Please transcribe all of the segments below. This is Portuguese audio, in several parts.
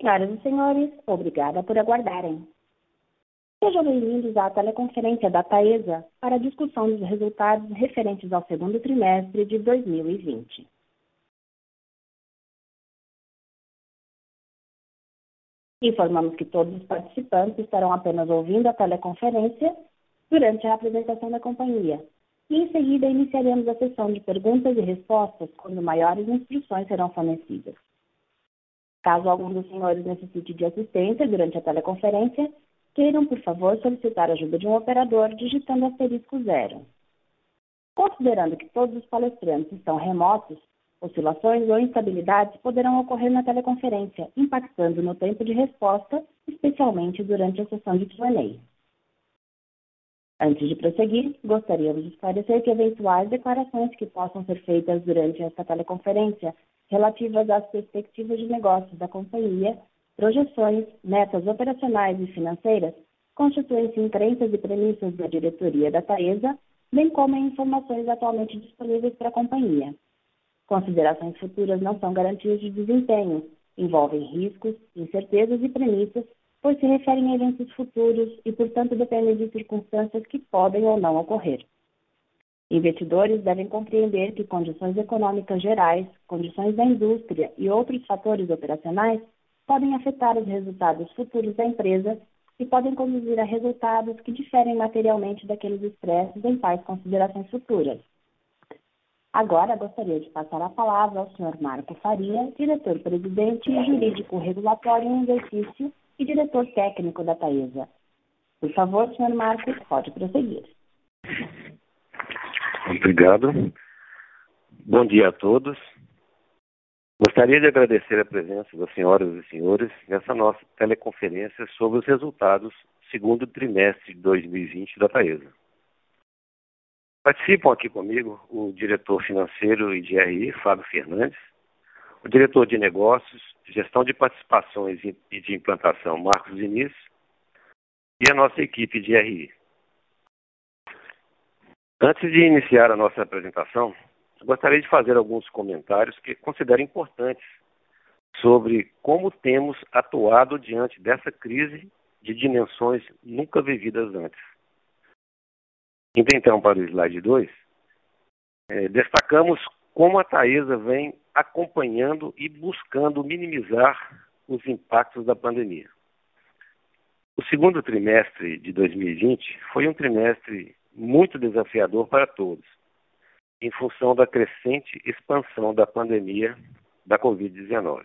Senhoras e senhores, obrigada por aguardarem. Sejam bem-vindos à teleconferência da Taesa para a discussão dos resultados referentes ao segundo trimestre de 2020. Informamos que todos os participantes estarão apenas ouvindo a teleconferência durante a apresentação da companhia e em seguida iniciaremos a sessão de perguntas e respostas quando maiores instruções serão fornecidas. Caso algum dos senhores necessite de assistência durante a teleconferência, queiram, por favor, solicitar a ajuda de um operador digitando asterisco zero. Considerando que todos os palestrantes estão remotos, oscilações ou instabilidades poderão ocorrer na teleconferência, impactando no tempo de resposta, especialmente durante a sessão de Q&A. Antes de prosseguir, gostaríamos de esclarecer que eventuais declarações que possam ser feitas durante esta teleconferência relativas às perspectivas de negócios da companhia, projeções, metas operacionais e financeiras, constituem-se em crenças e premissas da diretoria da Taesa, bem como em informações atualmente disponíveis para a companhia. Considerações futuras não são garantias de desempenho, envolvem riscos, incertezas e premissas pois se referem a eventos futuros e, portanto, dependem de circunstâncias que podem ou não ocorrer. Investidores devem compreender que condições econômicas gerais, condições da indústria e outros fatores operacionais podem afetar os resultados futuros da empresa e podem conduzir a resultados que diferem materialmente daqueles expressos em tais considerações futuras. Agora gostaria de passar a palavra ao Sr. Marco Faria, diretor-presidente jurídico regulatório em exercício e diretor técnico da Taesa. Por favor, senhor Marcos, pode prosseguir. Obrigado. Bom dia a todos. Gostaria de agradecer a presença das senhoras e senhores nessa nossa teleconferência sobre os resultados do segundo trimestre de 2020 da Taesa. Participam aqui comigo o diretor financeiro e de RI, Fábio Fernandes, o diretor de negócios, gestão de participações e de implantação, Marcos Diniz, e a nossa equipe de RI. Antes de iniciar a nossa apresentação, gostaria de fazer alguns comentários que considero importantes sobre como temos atuado diante dessa crise de dimensões nunca vividas antes. Indo então para o slide 2, eh, destacamos como a Taesa vem acompanhando e buscando minimizar os impactos da pandemia. O segundo trimestre de 2020 foi um trimestre muito desafiador para todos, em função da crescente expansão da pandemia da Covid-19.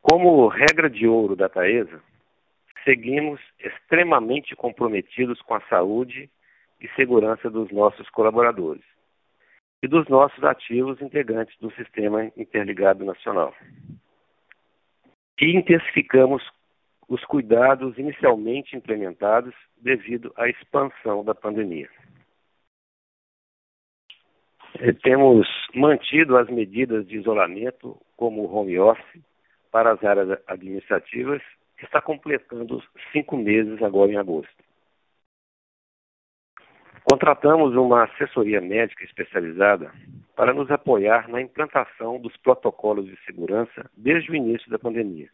Como regra de ouro da Taesa, seguimos extremamente comprometidos com a saúde e segurança dos nossos colaboradores e dos nossos ativos integrantes do Sistema Interligado Nacional. E intensificamos os cuidados inicialmente implementados devido à expansão da pandemia. Eh, temos mantido as medidas de isolamento, como o home office, para as áreas administrativas, que está completando cinco meses agora em agosto. Contratamos uma assessoria médica especializada para nos apoiar na implantação dos protocolos de segurança desde o início da pandemia.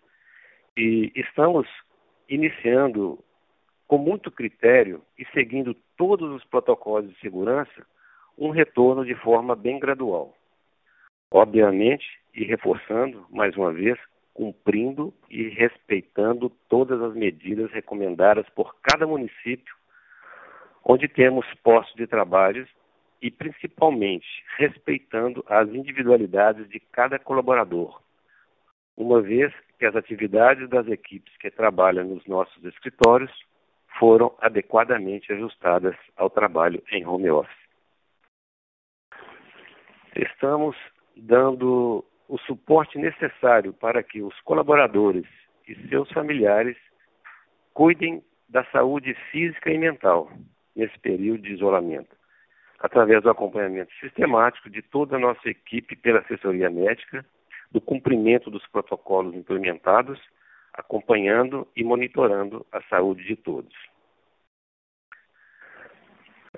E estamos iniciando com muito critério e seguindo todos os protocolos de segurança um retorno de forma bem gradual. Obviamente, e reforçando mais uma vez, cumprindo e respeitando todas as medidas recomendadas por cada município onde temos postos de trabalho e, principalmente, respeitando as individualidades de cada colaborador, uma vez que as atividades das equipes que trabalham nos nossos escritórios foram adequadamente ajustadas ao trabalho em home office. Estamos dando o suporte necessário para que os colaboradores e seus familiares cuidem da saúde física e mental, nesse período de isolamento, através do acompanhamento sistemático de toda a nossa equipe pela assessoria médica, do cumprimento dos protocolos implementados, acompanhando e monitorando a saúde de todos.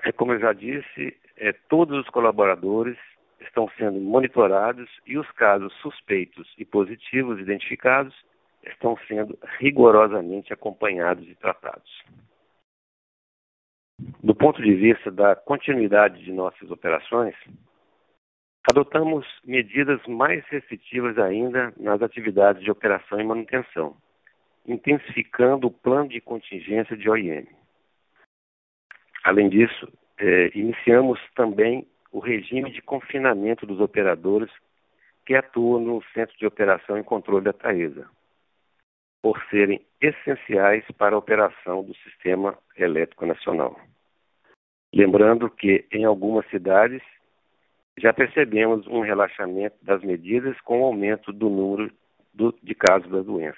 É, como eu já disse, é, todos os colaboradores estão sendo monitorados e os casos suspeitos e positivos identificados estão sendo rigorosamente acompanhados e tratados. Do ponto de vista da continuidade de nossas operações, adotamos medidas mais restritivas ainda nas atividades de operação e manutenção, intensificando o plano de contingência de OIM. Além disso, eh, iniciamos também o regime de confinamento dos operadores que atuam no Centro de Operação e Controle da Taesa, por serem essenciais para a operação do Sistema Elétrico Nacional. Lembrando que, em algumas cidades, já percebemos um relaxamento das medidas com o aumento do número do, de casos da doença.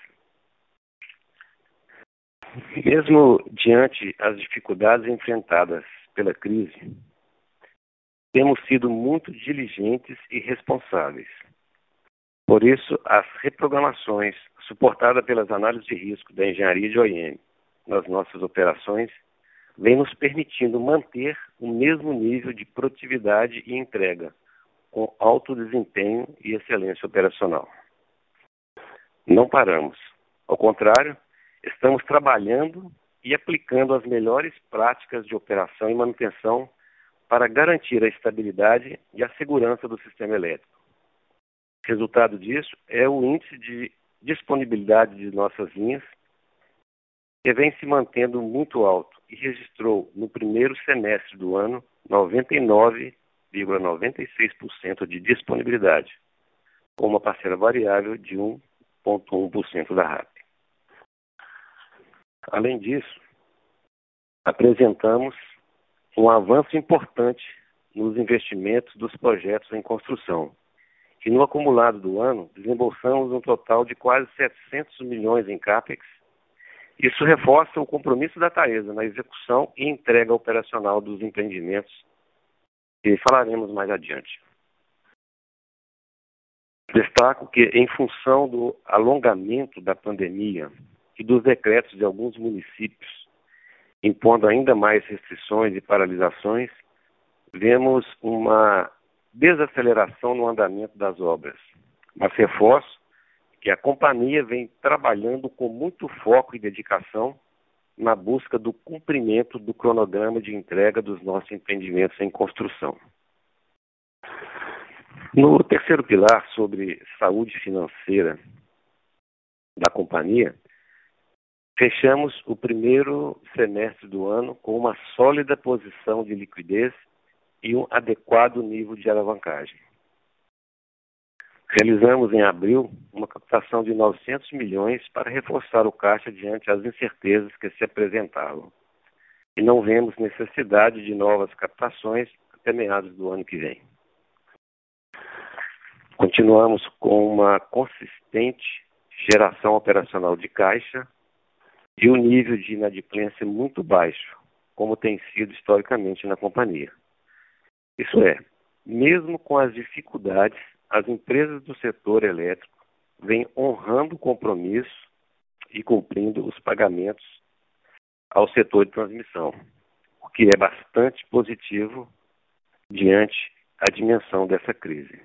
Mesmo diante as dificuldades enfrentadas pela crise, temos sido muito diligentes e responsáveis. Por isso, as reprogramações suportadas pelas análises de risco da engenharia de OIM nas nossas operações vêm nos permitindo manter o mesmo nível de produtividade e entrega, com alto desempenho e excelência operacional. Não paramos. Ao contrário, estamos trabalhando e aplicando as melhores práticas de operação e manutenção para garantir a estabilidade e a segurança do sistema elétrico. Resultado disso é o índice de disponibilidade de nossas linhas, que vem se mantendo muito alto e registrou no primeiro semestre do ano 99,96% de disponibilidade, com uma parcela variável de 1,1% da RAP. Além disso, apresentamos um avanço importante nos investimentos dos projetos em construção, que no acumulado do ano desembolsamos um total de quase 700 milhões em CAPEX. Isso reforça o compromisso da Taesa na execução e entrega operacional dos empreendimentos, que falaremos mais adiante. Destaco que, em função do alongamento da pandemia e dos decretos de alguns municípios impondo ainda mais restrições e paralisações, vemos uma desaceleração no andamento das obras. Mas reforço que a companhia vem trabalhando com muito foco e dedicação na busca do cumprimento do cronograma de entrega dos nossos empreendimentos em construção. No terceiro pilar, sobre saúde financeira da companhia, Fechamos o primeiro semestre do ano com uma sólida posição de liquidez e um adequado nível de alavancagem. Realizamos em abril uma captação de 900 milhões para reforçar o caixa diante das incertezas que se apresentavam. E não vemos necessidade de novas captações até meados do ano que vem. Continuamos com uma consistente geração operacional de caixa e o nível de inadimplência muito baixo, como tem sido historicamente na companhia. Isso é, mesmo com as dificuldades, as empresas do setor elétrico vêm honrando o compromisso e cumprindo os pagamentos ao setor de transmissão, o que é bastante positivo diante a dimensão dessa crise.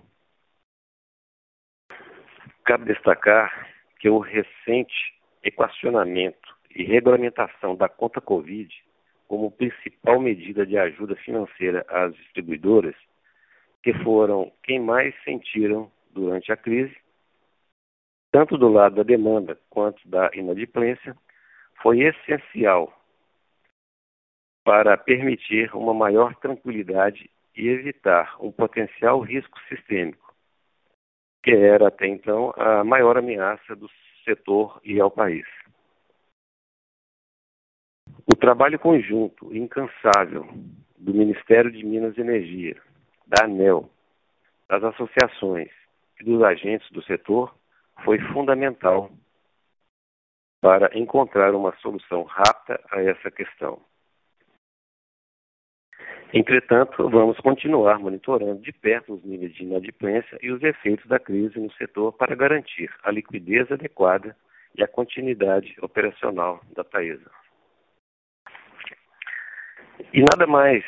Cabe destacar que o recente equacionamento e regulamentação da conta Covid como principal medida de ajuda financeira às distribuidoras, que foram quem mais sentiram durante a crise, tanto do lado da demanda quanto da inadimplência, foi essencial para permitir uma maior tranquilidade e evitar um potencial risco sistêmico, que era até então a maior ameaça do setor e ao país. O trabalho conjunto, incansável, do Ministério de Minas e Energia, da ANEL, das associações e dos agentes do setor foi fundamental para encontrar uma solução rápida a essa questão. Entretanto, vamos continuar monitorando de perto os níveis de inadimplência e os efeitos da crise no setor para garantir a liquidez adequada e a continuidade operacional da Taesa. E nada mais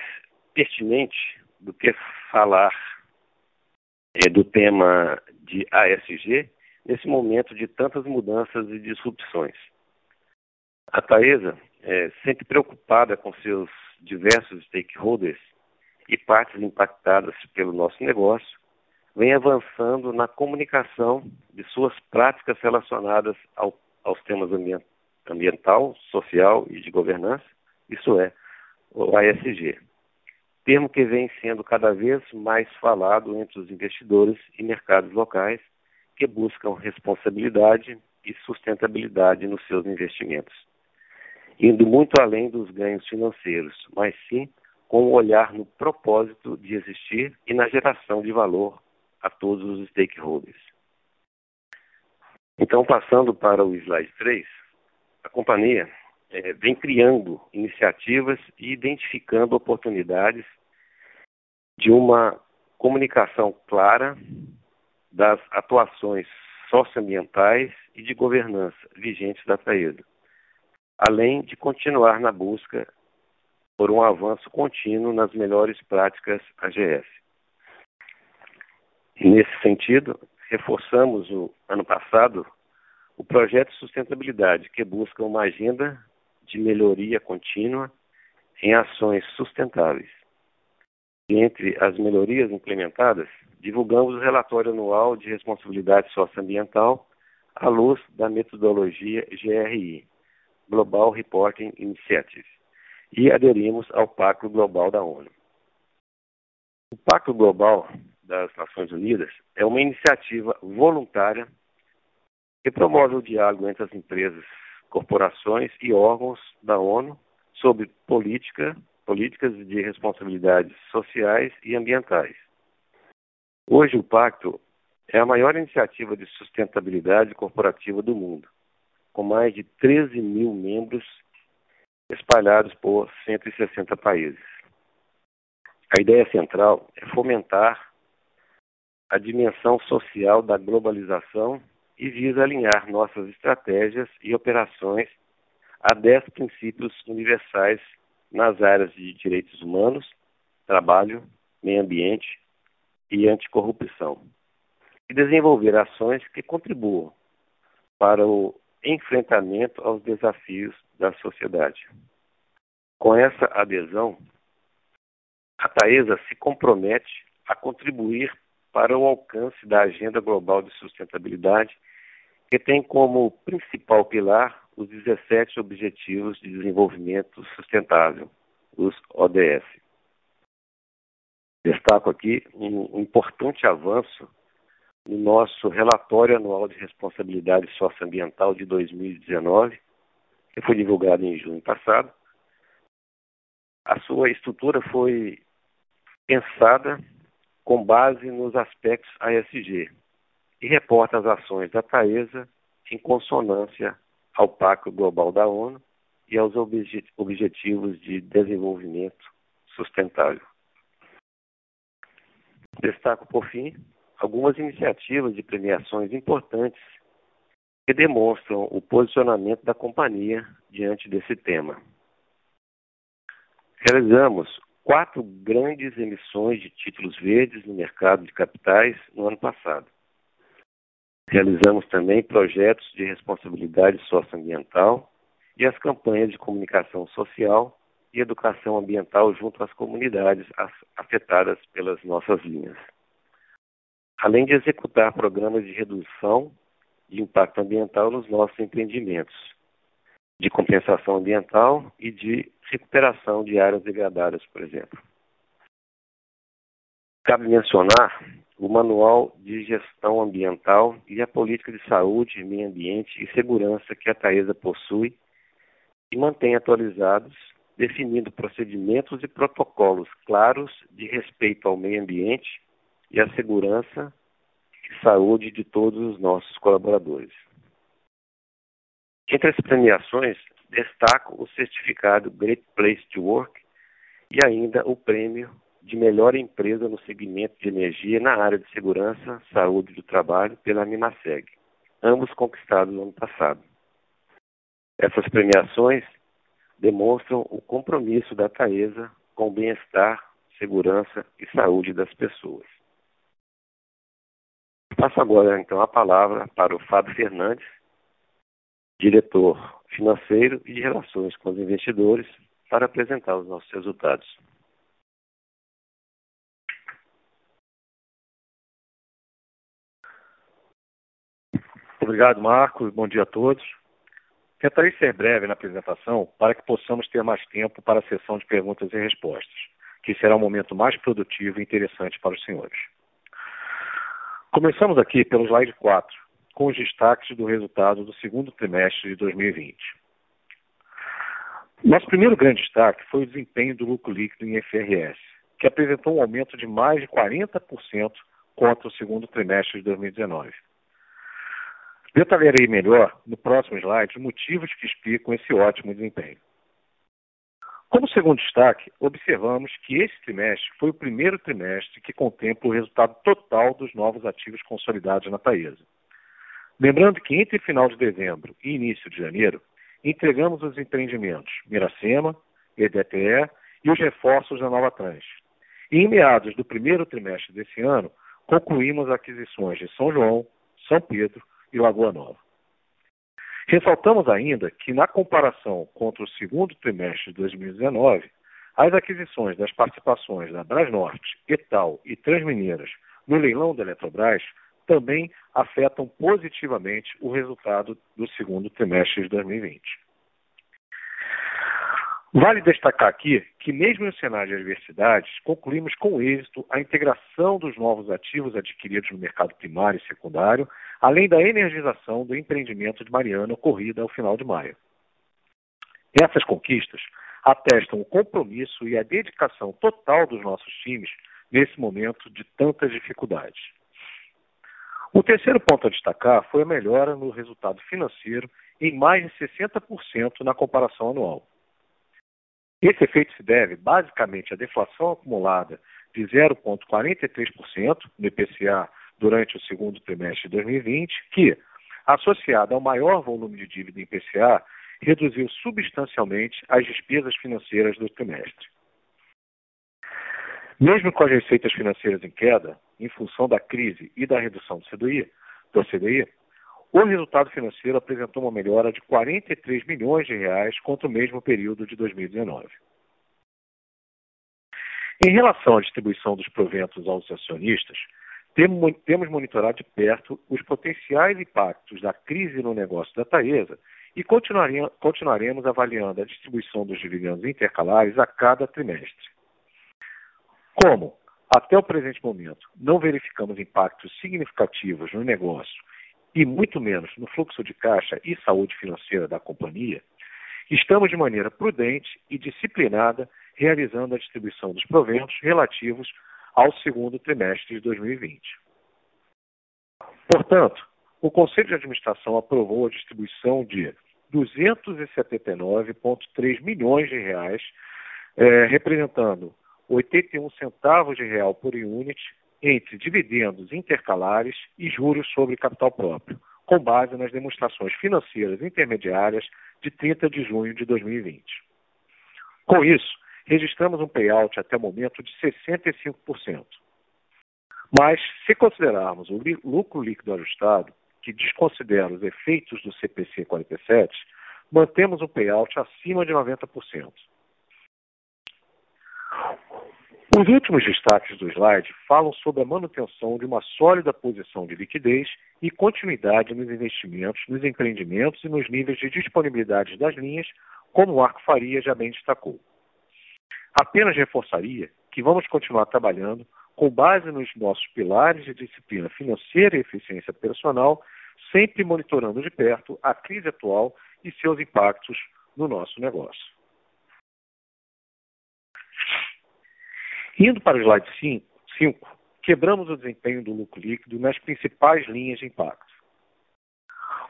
pertinente do que falar é, do tema de ASG nesse momento de tantas mudanças e disrupções. A Taesa, é, sempre preocupada com seus diversos stakeholders e partes impactadas pelo nosso negócio, vem avançando na comunicação de suas práticas relacionadas ao, aos temas ambiental, social e de governança, isso é, o ASG, termo que vem sendo cada vez mais falado entre os investidores e mercados locais que buscam responsabilidade e sustentabilidade nos seus investimentos, indo muito além dos ganhos financeiros, mas sim com um olhar no propósito de existir e na geração de valor a todos os stakeholders. Então, passando para o slide 3, a companhia é, vem criando iniciativas e identificando oportunidades de uma comunicação clara das atuações socioambientais e de governança vigentes da Taesa, além de continuar na busca por um avanço contínuo nas melhores práticas AGS. Nesse sentido, reforçamos o ano passado o projeto de sustentabilidade, que busca uma agenda de melhoria contínua em ações sustentáveis. Entre as melhorias implementadas, divulgamos o relatório anual de responsabilidade socioambiental à luz da metodologia GRI, Global Reporting Initiative, e aderimos ao Pacto Global da ONU. O Pacto Global das Nações Unidas é uma iniciativa voluntária que promove o diálogo entre as empresas, corporações e órgãos da ONU sobre política, políticas de responsabilidades sociais e ambientais. Hoje, o Pacto é a maior iniciativa de sustentabilidade corporativa do mundo, com mais de 13 mil membros espalhados por 160 países. A ideia central é fomentar a dimensão social da globalização e visa alinhar nossas estratégias e operações a dez princípios universais nas áreas de direitos humanos, trabalho, meio ambiente e anticorrupção, e desenvolver ações que contribuam para o enfrentamento aos desafios da sociedade. Com essa adesão, a Taesa se compromete a contribuir para o alcance da Agenda Global de Sustentabilidade, que tem como principal pilar os 17 Objetivos de Desenvolvimento Sustentável, os ODS. Destaco aqui um importante avanço no nosso relatório anual de responsabilidade socioambiental de 2019, que foi divulgado em junho passado. A sua estrutura foi pensada com base nos aspectos ASG e reporta as ações da Taesa em consonância ao Pacto Global da ONU e aos Objetivos de Desenvolvimento Sustentável. Destaco, por fim, algumas iniciativas de premiações importantes que demonstram o posicionamento da companhia diante desse tema. Realizamos quatro grandes emissões de títulos verdes no mercado de capitais no ano passado. Realizamos também projetos de responsabilidade socioambiental e as campanhas de comunicação social e educação ambiental junto às comunidades afetadas pelas nossas linhas. Além de executar programas de redução de impacto ambiental nos nossos empreendimentos, de compensação ambiental e de recuperação de áreas degradadas, por exemplo. Cabe mencionar o Manual de Gestão Ambiental e a Política de Saúde, Meio Ambiente e Segurança que a Taesa possui e mantém atualizados, definindo procedimentos e protocolos claros de respeito ao meio ambiente e à segurança e saúde de todos os nossos colaboradores. Entre as premiações, destaco o certificado Great Place to Work e ainda o prêmio de melhor empresa no segmento de energia na área de segurança, saúde do trabalho pela Animaseg, ambos conquistados no ano passado. Essas premiações demonstram o compromisso da Taesa com o bem-estar, segurança e saúde das pessoas. Passo agora, então, a palavra para o Fábio Fernandes, diretor financeiro e de relações com os investidores, para apresentar os nossos resultados. Obrigado, Marcos. Bom dia a todos. Tentarei ser breve na apresentação para que possamos ter mais tempo para a sessão de perguntas e respostas, que será um momento mais produtivo e interessante para os senhores. Começamos aqui pelo slide 4, com os destaques do resultado do segundo trimestre de 2020. Nosso primeiro grande destaque foi o desempenho do lucro líquido em FRS, que apresentou um aumento de mais de 40% contra o segundo trimestre de 2019. Detalharei melhor no próximo slide os motivos que explicam esse ótimo desempenho. Como segundo destaque, observamos que esse trimestre foi o primeiro trimestre que contempla o resultado total dos novos ativos consolidados na Taesa. Lembrando que entre final de dezembro e início de janeiro, entregamos os empreendimentos Miracema, EDTE e os reforços da Nova Trans. E em meados do primeiro trimestre desse ano, concluímos aquisições de São João, São Pedro e Lagoa Nova. Ressaltamos ainda que, na comparação contra o segundo trimestre de 2019, as aquisições das participações da Brasnorte, Etal e Transmineiras no leilão da Eletrobras também afetam positivamente o resultado do segundo trimestre de 2020. Vale destacar aqui que, mesmo em um cenário de adversidades, concluímos com êxito a integração dos novos ativos adquiridos no mercado primário e secundário, além da energização do empreendimento de Mariana ocorrida ao final de maio. Essas conquistas atestam o compromisso e a dedicação total dos nossos times nesse momento de tantas dificuldades. O terceiro ponto a destacar foi a melhora no resultado financeiro em mais de 60% na comparação anual. Esse efeito se deve basicamente à deflação acumulada de 0,43% no IPCA durante o segundo trimestre de 2020, que, associada ao maior volume de dívida em IPCA, reduziu substancialmente as despesas financeiras do trimestre. Mesmo com as receitas financeiras em queda, em função da crise e da redução do CDI, do CDI o resultado financeiro apresentou uma melhora de 43 milhões de reais contra o mesmo período de 2019. Em relação à distribuição dos proventos aos acionistas, temos monitorado de perto os potenciais impactos da crise no negócio da Taesa e continuaremos avaliando a distribuição dos dividendos intercalares a cada trimestre. Como, até o presente momento, não verificamos impactos significativos no negócio e muito menos no fluxo de caixa e saúde financeira da companhia, estamos de maneira prudente e disciplinada realizando a distribuição dos proventos relativos ao segundo trimestre de 2020. Portanto, o Conselho de Administração aprovou a distribuição de 279,3 milhões de reais, eh, representando 81 centavos de real por unit entre dividendos intercalares e juros sobre capital próprio, com base nas demonstrações financeiras intermediárias de 30 de junho de 2020. Com isso, registramos um payout até o momento de 65%. Mas, se considerarmos o lucro líquido ajustado, que desconsidera os efeitos do CPC 47, mantemos um payout acima de 90%. Os últimos destaques do slide falam sobre a manutenção de uma sólida posição de liquidez e continuidade nos investimentos, nos empreendimentos e nos níveis de disponibilidade das linhas, como o Arco Faria já bem destacou. Apenas reforçaria que vamos continuar trabalhando com base nos nossos pilares de disciplina financeira e eficiência operacional, sempre monitorando de perto a crise atual e seus impactos no nosso negócio. Indo para o slide 5, quebramos o desempenho do lucro líquido nas principais linhas de impacto.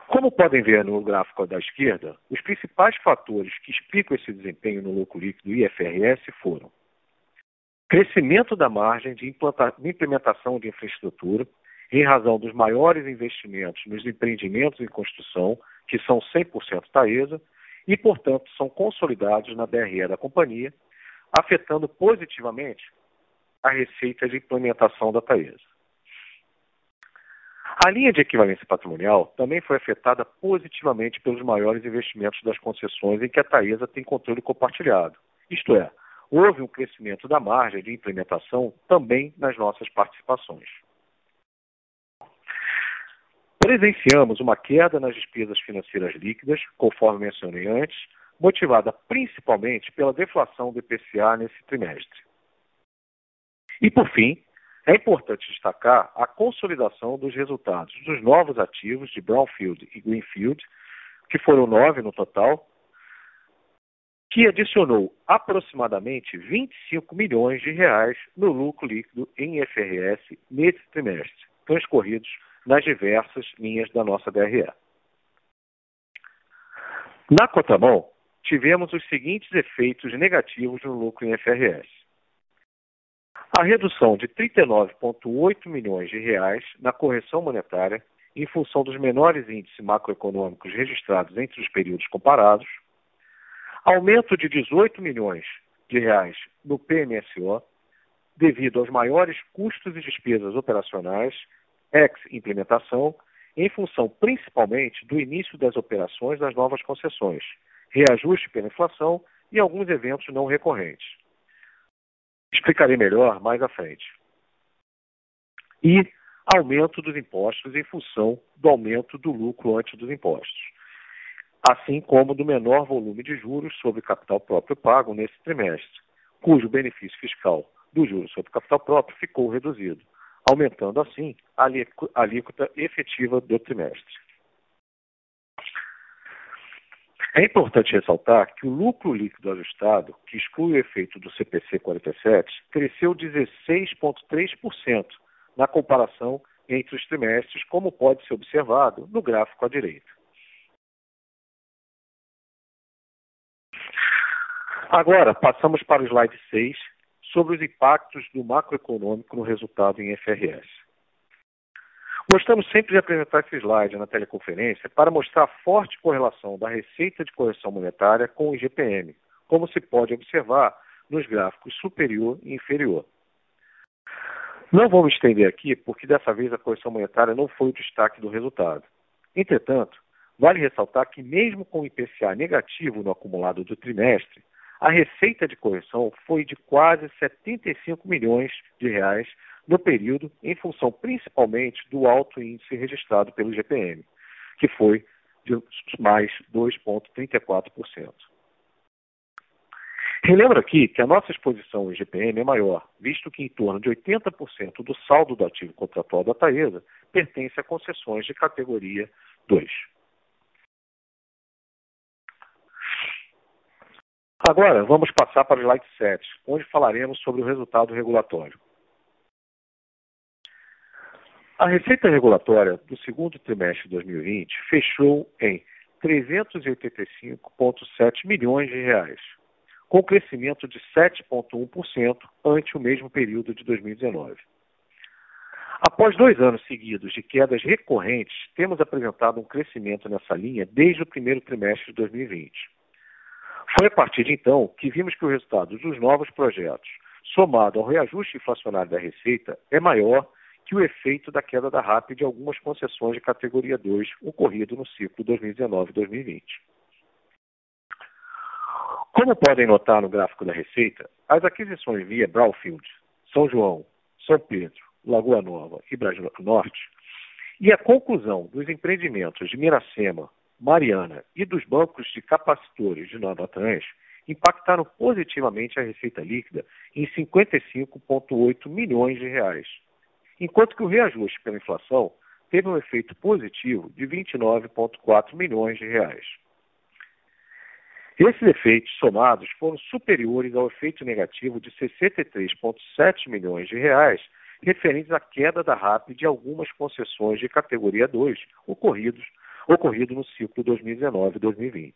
Como podem ver no gráfico da esquerda, os principais fatores que explicam esse desempenho no lucro líquido IFRS foram crescimento da margem de implementação de infraestrutura, em razão dos maiores investimentos nos empreendimentos em construção, que são 100% Taesa, e, portanto, são consolidados na DRE da companhia, afetando positivamente a receita de implementação da Taesa. A linha de equivalência patrimonial também foi afetada positivamente pelos maiores investimentos das concessões em que a Taesa tem controle compartilhado. Isto é, houve um crescimento da margem de implementação também nas nossas participações. Presenciamos uma queda nas despesas financeiras líquidas, conforme mencionei antes, motivada principalmente pela deflação do IPCA nesse trimestre. E, por fim, é importante destacar a consolidação dos resultados dos novos ativos de Brownfield e Greenfield, que foram nove no total, que adicionou aproximadamente 25 milhões de reais no lucro líquido em IFRS nesse trimestre, transcorridos nas diversas linhas da nossa DRE. Na contramão, tivemos os seguintes efeitos negativos no lucro em IFRS. A redução de 39,8 milhões de reais na correção monetária em função dos menores índices macroeconômicos registrados entre os períodos comparados, aumento de 18 milhões de reais no PMSO, devido aos maiores custos e despesas operacionais ex-implementação, em função principalmente do início das operações das novas concessões, reajuste pela inflação e alguns eventos não recorrentes. Explicarei melhor mais à frente. E aumento dos impostos em função do aumento do lucro antes dos impostos, assim como do menor volume de juros sobre capital próprio pago nesse trimestre, cujo benefício fiscal do juros sobre capital próprio ficou reduzido aumentando assim a alíquota efetiva do trimestre. É importante ressaltar que o lucro líquido ajustado, que exclui o efeito do CPC 47, cresceu 16,3% na comparação entre os trimestres, como pode ser observado no gráfico à direita. Agora, passamos para o slide 6, sobre os impactos do macroeconômico no resultado em FRS. Gostamos sempre de apresentar esse slide na teleconferência para mostrar a forte correlação da receita de correção monetária com o IGPM, como se pode observar nos gráficos superior e inferior. Não vou me estender aqui, porque dessa vez a correção monetária não foi o destaque do resultado. Entretanto, vale ressaltar que, mesmo com o IPCA negativo no acumulado do trimestre, a receita de correção foi de quase 75 milhões de reais no período, em função principalmente do alto índice registrado pelo GPM, que foi de mais 2,34%. Relembro aqui que a nossa exposição em GPM é maior, visto que em torno de 80% do saldo do ativo contratual da Taesa pertence a concessões de categoria 2. Agora, vamos passar para o slide 7, onde falaremos sobre o resultado regulatório. A receita regulatória do segundo trimestre de 2020 fechou em 385,7 milhões de reais, com crescimento de 7,1% ante o mesmo período de 2019. Após dois anos seguidos de quedas recorrentes, temos apresentado um crescimento nessa linha desde o primeiro trimestre de 2020. Foi a partir de então que vimos que o resultado dos novos projetos, somado ao reajuste inflacionário da receita, é maior que o efeito da queda da RAP de algumas concessões de categoria 2 ocorrido no ciclo 2019-2020. Como podem notar no gráfico da receita, as aquisições via Brownfield, São João, São Pedro, Lagoa Nova e Brasil Norte, e a conclusão dos empreendimentos de Miracema, Mariana e dos bancos de capacitores de Nova Trans impactaram positivamente a receita líquida em 55,8 milhões de reais, enquanto que o reajuste pela inflação teve um efeito positivo de 29,4 milhões de reais. Esses efeitos somados foram superiores ao efeito negativo de 63,7 milhões de reais referentes à queda da RAP de algumas concessões de categoria 2 ocorridos ocorrido no ciclo 2019-2020.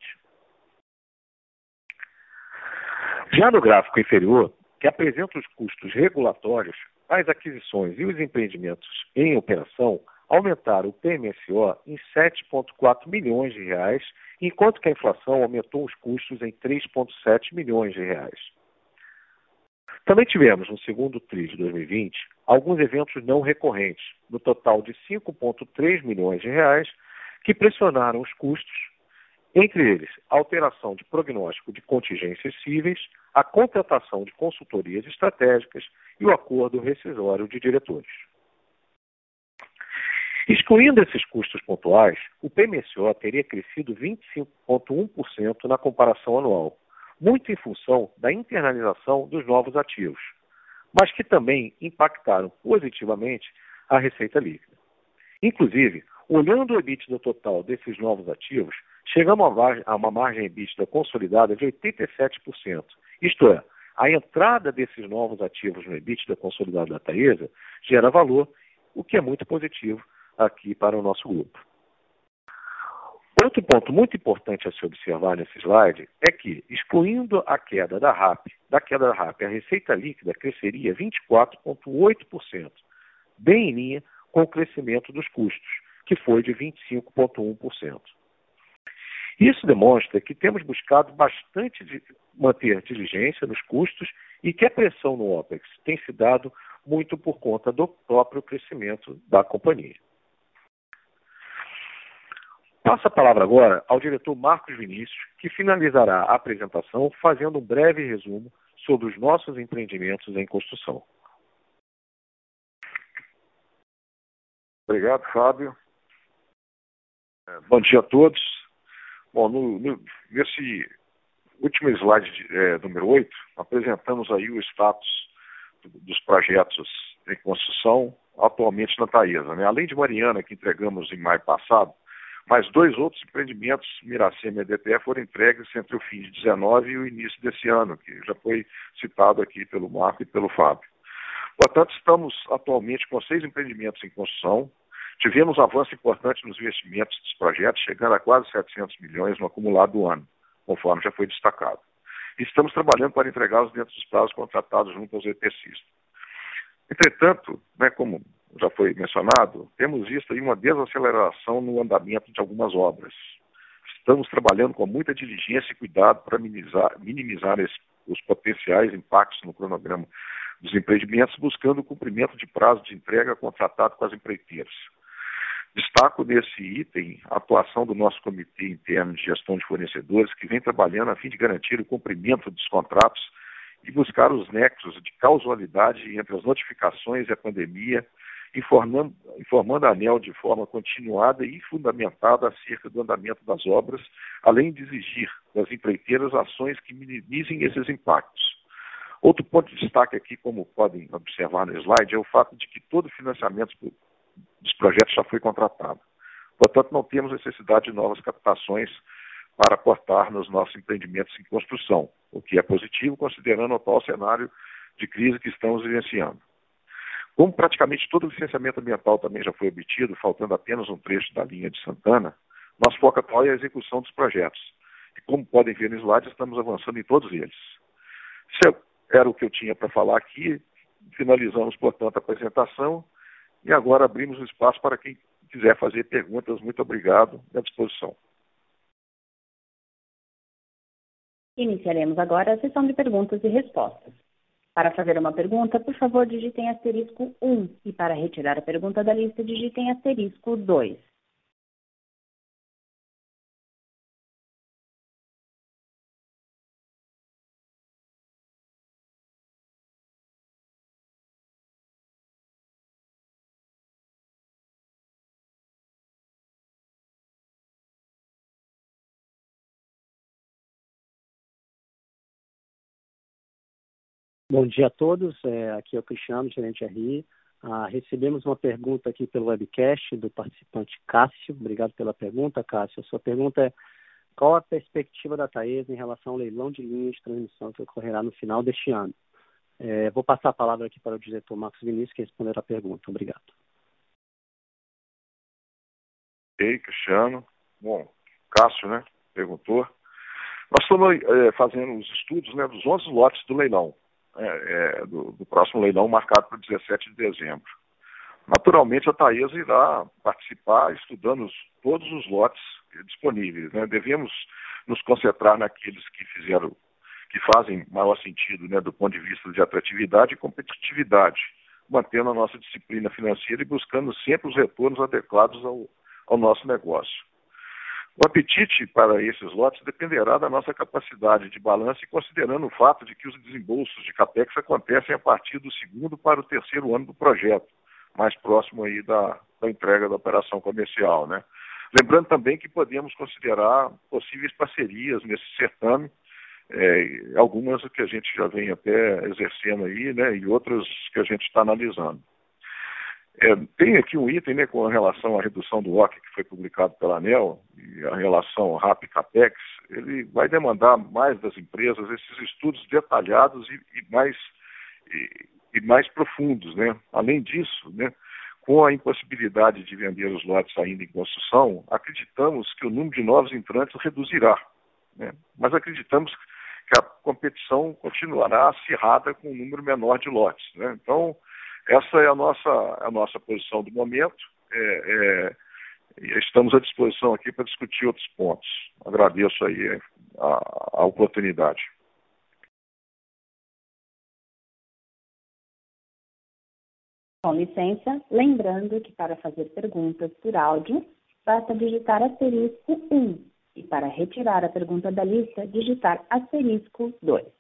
Já no gráfico inferior, que apresenta os custos regulatórios, as aquisições e os empreendimentos em operação aumentaram o PMSO em 7,4 milhões de reais, enquanto que a inflação aumentou os custos em 3,7 milhões de reais. Também tivemos, no segundo TRI de 2020, alguns eventos não recorrentes, no total de 5,3 milhões de reais, que pressionaram os custos, entre eles a alteração de prognóstico de contingências cíveis, a contratação de consultorias estratégicas e o acordo rescisório de diretores. Excluindo esses custos pontuais, o PMSO teria crescido 25,1% na comparação anual, muito em função da internalização dos novos ativos, mas que também impactaram positivamente a receita líquida. Inclusive, olhando o EBITDA total desses novos ativos, chegamos a uma margem EBITDA consolidada de 87%. Isto é, a entrada desses novos ativos no EBITDA consolidado da Taesa gera valor, o que é muito positivo aqui para o nosso grupo. Outro ponto muito importante a se observar nesse slide é que, excluindo a queda da RAP, da queda da RAP, a receita líquida cresceria 24,8%, bem em linha com o crescimento dos custos, que foi de 25,1%. Isso demonstra que temos buscado bastante de manter diligência nos custos e que a pressão no OPEX tem se dado muito por conta do próprio crescimento da companhia. Passo a palavra agora ao diretor Marcos Vinícius, que finalizará a apresentação fazendo um breve resumo sobre os nossos empreendimentos em construção. Obrigado, Fábio. Bom dia a todos. Bom, no, no, nesse último slide de, é, número 8, apresentamos aí o status dos projetos em construção atualmente na Taesa. Né? Além de Mariana, que entregamos em maio passado, mais dois outros empreendimentos, Miracema e EDPE, foram entregues entre o fim de 19 e o início desse ano, que já foi citado aqui pelo Marco e pelo Fábio. Portanto, estamos atualmente com seis empreendimentos em construção. Tivemos avanço importante nos investimentos dos projetos, chegando a quase 700 milhões no acumulado do ano, conforme já foi destacado. Estamos trabalhando para entregá-los dentro dos prazos contratados junto aos EPCistas. Entretanto, né, como já foi mencionado, temos visto uma desaceleração no andamento de algumas obras. Estamos trabalhando com muita diligência e cuidado para minimizar, minimizar esse, os potenciais impactos no cronograma dos empreendimentos, buscando o cumprimento de prazo de entrega contratado com as empreiteiras. Destaco nesse item a atuação do nosso Comitê Interno de Gestão de Fornecedores, que vem trabalhando a fim de garantir o cumprimento dos contratos e buscar os nexos de causalidade entre as notificações e a pandemia informando, informando a ANEL de forma continuada e fundamentada acerca do andamento das obras, além de exigir das empreiteiras ações que minimizem esses impactos. Outro ponto de destaque aqui, como podem observar no slide, é o fato de que todo financiamento dos projetos já foi contratado. Portanto, não temos necessidade de novas captações para aportar nos nossos empreendimentos em construção, o que é positivo considerando o atual cenário de crise que estamos vivenciando. Como praticamente todo o licenciamento ambiental também já foi obtido, faltando apenas um trecho da linha de Santana, nosso foco atual é a execução dos projetos. E como podem ver no slide, estamos avançando em todos eles. Isso era o que eu tinha para falar aqui. Finalizamos, portanto, a apresentação e agora abrimos o espaço para quem quiser fazer perguntas. Muito obrigado, à disposição. Iniciaremos agora a sessão de perguntas e respostas. Para fazer uma pergunta, por favor, digitem asterisco 1 e para retirar a pergunta da lista, digitem asterisco 2. Bom dia a todos, é, aqui é o Cristiano, gerente RI. Ah, recebemos uma pergunta aqui pelo webcast do participante Cássio. Obrigado pela pergunta, Cássio. A sua pergunta é qual a perspectiva da Taesa em relação ao leilão de linhas de transmissão que ocorrerá no final deste ano? É, vou passar a palavra aqui para o diretor Marcos Vinícius, que responderá a pergunta. Obrigado. Ei, Cristiano. Bom, Cássio, né, perguntou. Nós estamos é, fazendo os estudos né, dos 11 lotes do leilão é, é, do, do, próximo leilão marcado para 17 de dezembro. Naturalmente, a Taesa irá participar estudando os, todos os lotes disponíveis. Né? Devemos nos concentrar naqueles que fizeram, que fazem maior sentido né, do ponto de vista de atratividade e competitividade, mantendo a nossa disciplina financeira e buscando sempre os retornos adequados ao, ao nosso negócio. O apetite para esses lotes dependerá da nossa capacidade de balanço e considerando o fato de que os desembolsos de CAPEX acontecem a partir do segundo para o terceiro ano do projeto, mais próximo aí da, da entrega da operação comercial. Né? Lembrando também que podemos considerar possíveis parcerias nesse certame, é, algumas que a gente já vem até exercendo aí, né, e outras que a gente está analisando. É, tem aqui um item né, com relação à redução do OC que foi publicado pela ANEL e a relação RAP-CAPEX, ele vai demandar mais das empresas esses estudos detalhados e, e mais, e, e, mais profundos. Né? Além disso, né, com a impossibilidade de vender os lotes ainda em construção, acreditamos que o número de novos entrantes reduzirá. Né? Mas acreditamos que a competição continuará acirrada com um número menor de lotes. Né? Então, essa é a nossa, a nossa posição do momento. É, é, estamos à disposição aqui para discutir outros pontos. Agradeço aí a, a oportunidade. Com licença, lembrando que para fazer perguntas por áudio, basta digitar asterisco 1 e para retirar a pergunta da lista, digitar asterisco 2.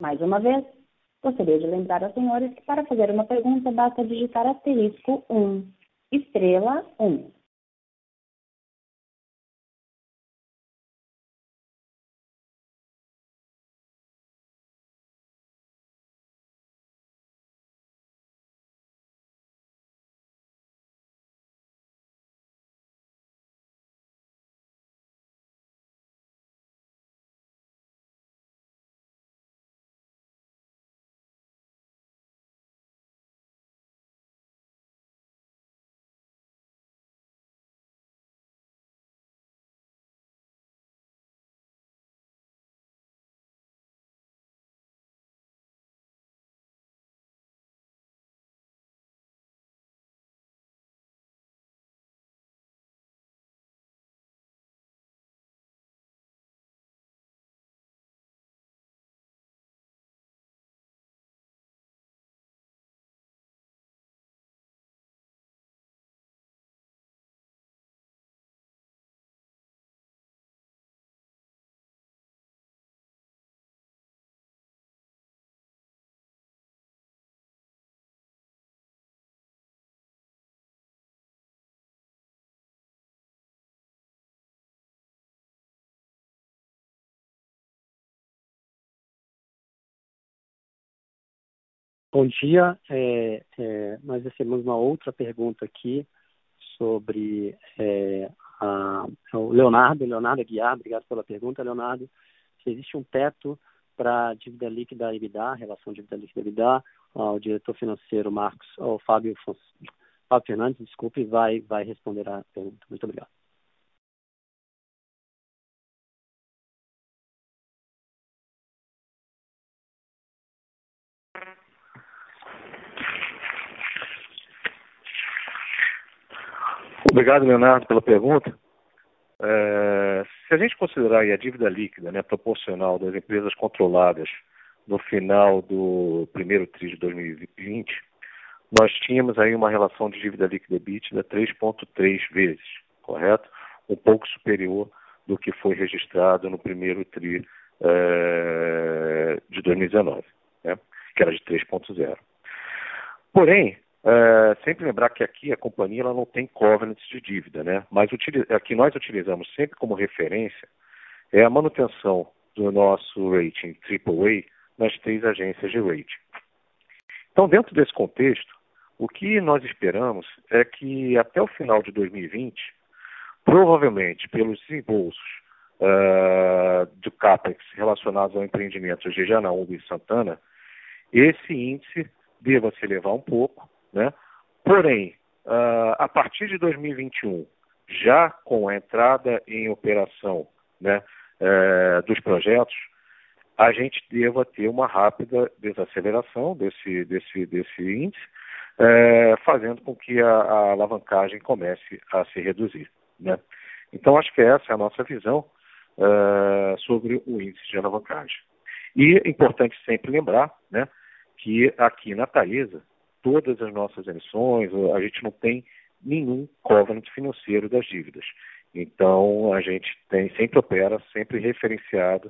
Mais uma vez, gostaria de lembrar aos senhores que para fazer uma pergunta basta digitar asterisco 1, estrela 1. Bom dia. É, é, nós recebemos uma outra pergunta aqui sobre é, a, o Leonardo, Leonardo Aguiar, obrigado pela pergunta, Leonardo. Se existe um teto para dívida líquida EBITDA, relação dívida líquida EBITDA, o diretor financeiro Marcos, o Fábio, Fábio Fernandes, desculpe, vai, vai responder a pergunta. Muito obrigado. Obrigado, Leonardo, pela pergunta. É, se a gente considerar a dívida líquida né, proporcional das empresas controladas no final do primeiro TRI de 2020, nós tínhamos aí uma relação de dívida líquida EBITDA 3,3 vezes, correto? Um pouco superior do que foi registrado no primeiro TRI é, de 2019, né, que era de 3,0. Porém, é, sempre lembrar que aqui a companhia ela não tem covenants de dívida, né? Mas a que nós utilizamos sempre como referência é a manutenção do nosso rating AAA nas três agências de rating. Então, dentro desse contexto, o que nós esperamos é que até o final de 2020, provavelmente pelos desembolsos uh, do CAPEX relacionados ao empreendimento de Janaúba e Santana, esse índice deva se elevar um pouco, né? porém, uh, a partir de 2021, já com a entrada em operação né, uh, dos projetos, a gente deva ter uma rápida desaceleração desse, desse, desse índice, é, fazendo com que a, a, alavancagem comece a se reduzir. Né? Então, acho que essa é a nossa visão é, sobre o índice de alavancagem. E é importante sempre lembrar né, que aqui na Taesa, todas as nossas emissões, a gente não tem nenhum covenant financeiro das dívidas. Então, a gente tem, sempre opera, sempre referenciado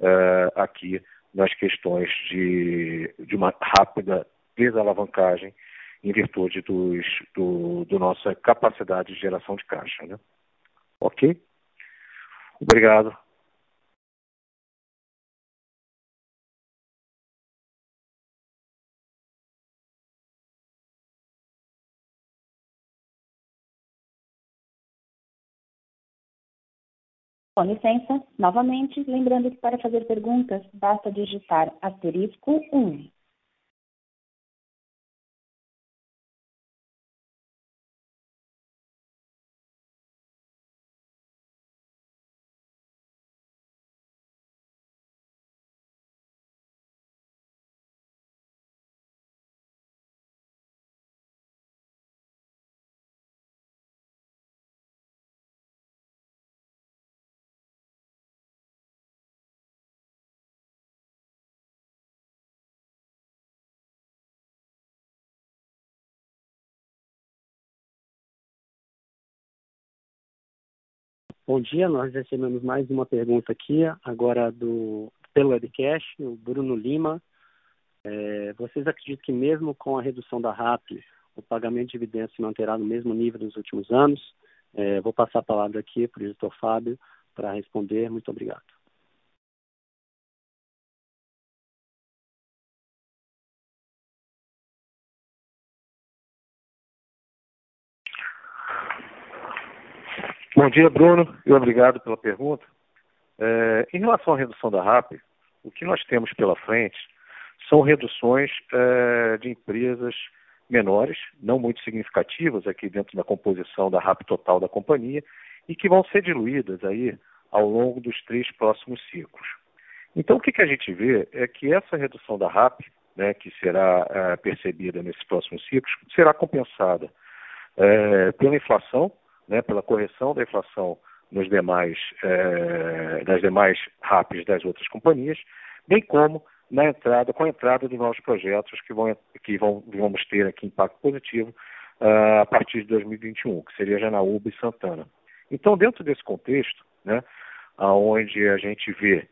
uh, aqui nas questões de, de uma rápida desalavancagem em virtude dos, do, do nossa capacidade de geração de caixa. Né? Ok? Obrigado. Com licença, novamente, lembrando que para fazer perguntas, basta digitar asterisco 1. Bom dia, nós recebemos mais uma pergunta aqui, agora do pelo webcast, o Bruno Lima. É, vocês acreditam que mesmo com a redução da RAP, o pagamento de dividendos se manterá no mesmo nível dos últimos anos? É, vou passar a palavra aqui para o editor Fábio para responder. Muito obrigado. Bom dia, Bruno, e obrigado pela pergunta. É, em relação à redução da RAP, o que nós temos pela frente são reduções é, de empresas menores, não muito significativas aqui dentro da composição da RAP total da companhia, e que vão ser diluídas aí ao longo dos três próximos ciclos. Então, o que, que a gente vê é que essa redução da RAP, né, que será é, percebida nesses próximos ciclos, será compensada é, pela inflação, né, pela correção da inflação nos demais, eh, demais RAPs das outras companhias, bem como na entrada, com a entrada dos novos projetos que, vão, que vão, vamos ter aqui impacto positivo uh, a partir de 2021, que seria Janaúba e Santana. Então, dentro desse contexto, né, onde a gente vê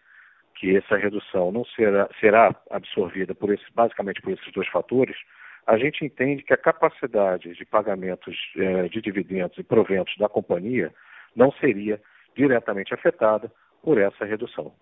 que essa redução não será, será absorvida por esse, basicamente por esses dois fatores, a gente entende que a capacidade de pagamentos eh, de dividendos e proventos da companhia não seria diretamente afetada por essa redução.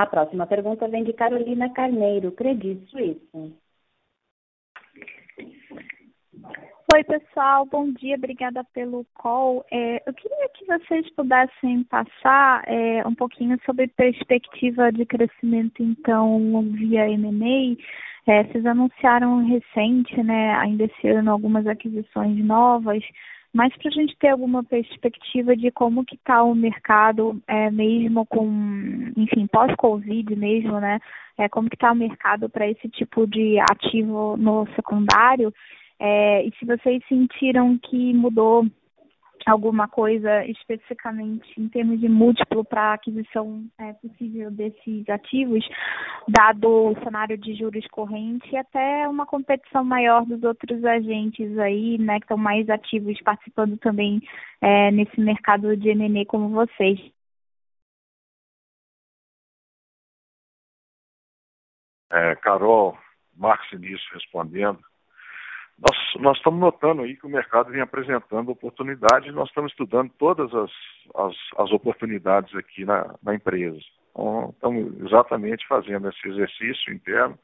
A próxima pergunta vem de Carolina Carneiro, Credit Suisse. Oi, pessoal, bom dia, obrigada pelo call. É, eu queria que vocês pudessem passar é, um pouquinho sobre perspectiva de crescimento, então, via M&A. É, vocês anunciaram recente, né, ainda esse ano, algumas aquisições novas. Mas para a gente ter alguma perspectiva de como que está o mercado, é, mesmo com, enfim, pós-Covid mesmo, né? É, como que está o mercado para esse tipo de ativo no secundário, é, e se vocês sentiram que mudou alguma coisa especificamente em termos de múltiplo para aquisição é, possível desses ativos, dado o cenário de juros corrente e até uma competição maior dos outros agentes aí, né, que estão mais ativos participando também é, nesse mercado de M&A como vocês. É, Carol, Marcos Início respondendo nós, nós estamos notando aí que o mercado vem apresentando oportunidades, nós estamos estudando todas as, as, as oportunidades aqui na, na empresa. Então, estamos exatamente fazendo esse exercício interno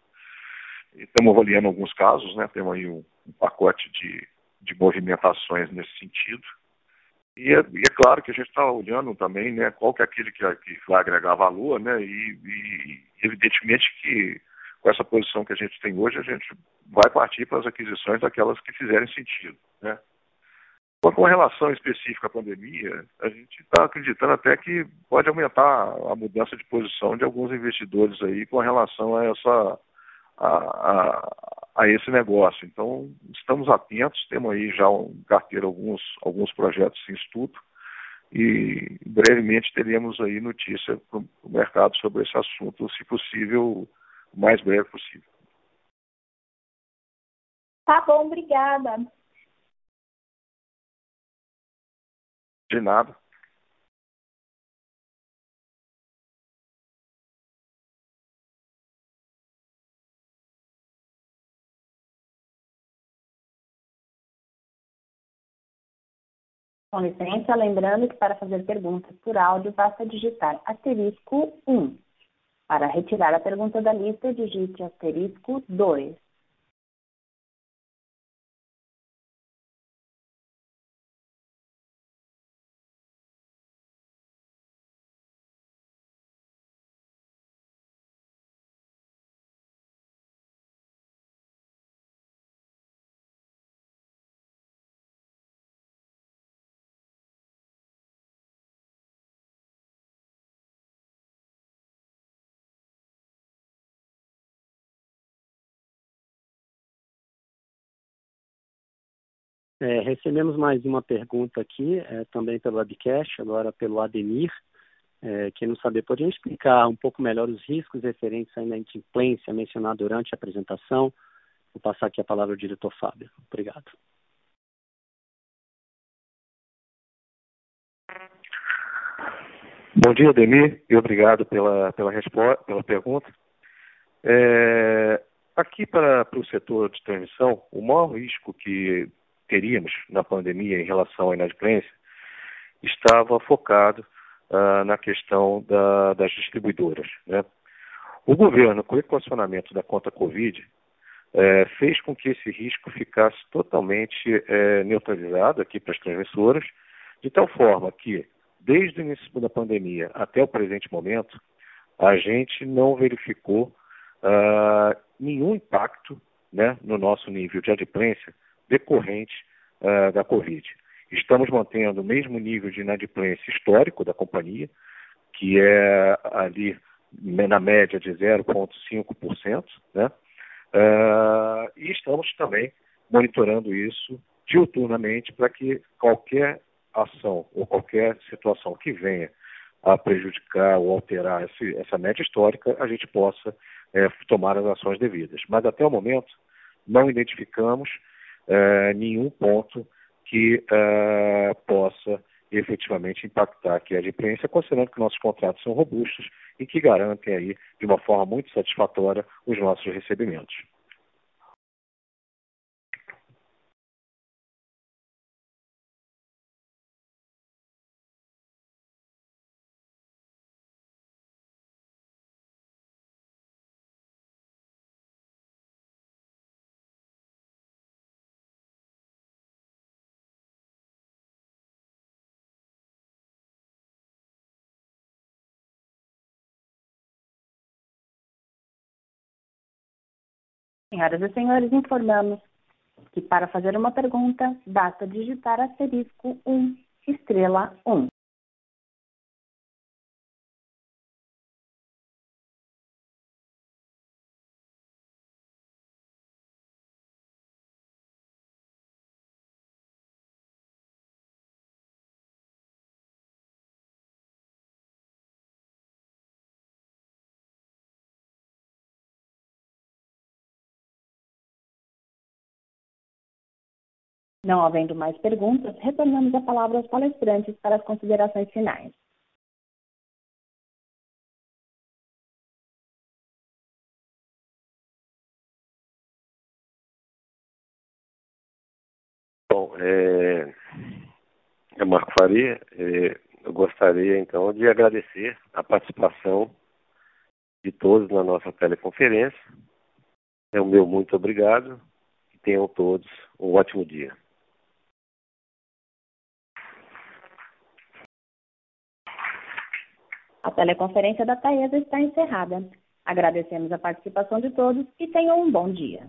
e estamos avaliando alguns casos, né? temos aí um, um pacote de, de movimentações nesse sentido. E é, e é, claro que a gente está olhando também né, qual que é aquele que, que vai agregar valor, né, e, e evidentemente que com essa posição que a gente tem hoje, a gente vai partir para as aquisições daquelas que fizerem sentido. Né? Com relação específica à pandemia, a gente está acreditando até que pode aumentar a mudança de posição de alguns investidores aí com relação a essa a, a, a esse negócio. Então, estamos atentos, temos aí já um carteira alguns, alguns projetos em estudo e brevemente teremos aí notícia para o mercado sobre esse assunto, se possível, o mais breve possível. Tá bom, obrigada. De nada. Com licença, lembrando que para fazer perguntas por áudio basta digitar asterisco 1. Para retirar a pergunta da lista, digite asterisco 2. É, recebemos mais uma pergunta aqui, é, também pelo webcast, agora pelo Ademir, é, querendo saber, poderia explicar um pouco melhor os riscos referentes à inadimplência mencionada durante a apresentação? Vou passar aqui a palavra ao diretor Fábio. Obrigado. Bom dia, Ademir, e obrigado pela, pela, resposta, pela pergunta. É, aqui para, para o setor de transmissão, o maior risco que teríamos na pandemia em relação à inadimplência estava focado uh, na questão da, das distribuidoras. Né? O governo, com o equacionamento da conta Covid, eh, fez com que esse risco ficasse totalmente eh, neutralizado aqui para as transmissoras, de tal forma que, desde o início da pandemia até o presente momento, a gente não verificou uh, nenhum impacto né, no nosso nível de adimplência decorrente uh, da Covid. Estamos mantendo o mesmo nível de inadimplência histórico da companhia, que é ali na média de 0,5%, né? Uh, e estamos também monitorando isso diuturnamente para que qualquer ação ou qualquer situação que venha a prejudicar ou alterar esse, essa média histórica, a gente possa é, tomar as ações devidas. Mas até o momento não identificamos uh, nenhum ponto que uh, possa efetivamente impactar aqui a adimplência, considerando que nossos contratos são robustos e que garantem aí, de uma forma muito satisfatória, os nossos recebimentos. Senhoras e senhores, informamos que para fazer uma pergunta, basta digitar asterisco 1, estrela 1. Não havendo mais perguntas, retornamos a palavra aos palestrantes para as considerações finais. Bom, é, é Marco Faria. É, eu gostaria então de agradecer a participação de todos na nossa teleconferência. É o meu muito obrigado e tenham todos um ótimo dia. A teleconferência da Taesa está encerrada. Agradecemos a participação de todos e tenham um bom dia.